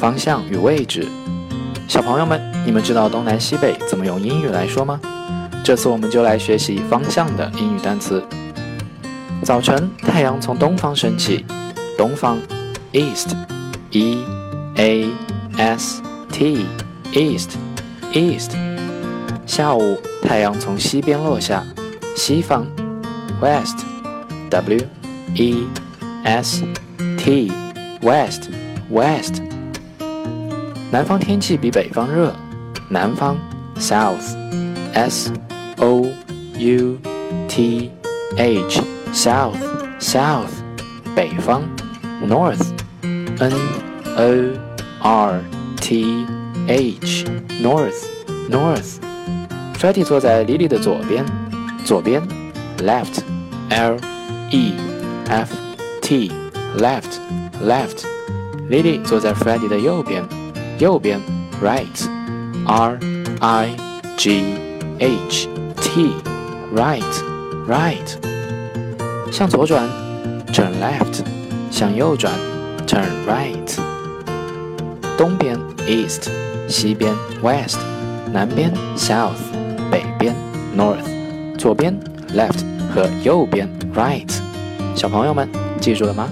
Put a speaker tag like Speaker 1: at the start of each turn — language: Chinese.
Speaker 1: 方向与位置。小朋友们，你们知道东南西北怎么用英语来说吗？这次我们就来学习方向的英语单词。早晨，太阳从东方升起，东方，east，e a s t，east，east。下午，太阳从西边落下，西方，west，w e s t，west，west。南方天气比北方热，南方，south，s o u t h，south，south，北方，north，n o r t h，north，north。Freddie 坐在 Lily 的左边，左边，left，l e f t，left，left。Lily 坐在 Freddie 的右边。右边，right，r i g h t，right，right。向左转，turn left；向右转，turn right。东边，east；西边，west；南边，south；北边，north；左边，left；和右边，right。小朋友们，记住了吗？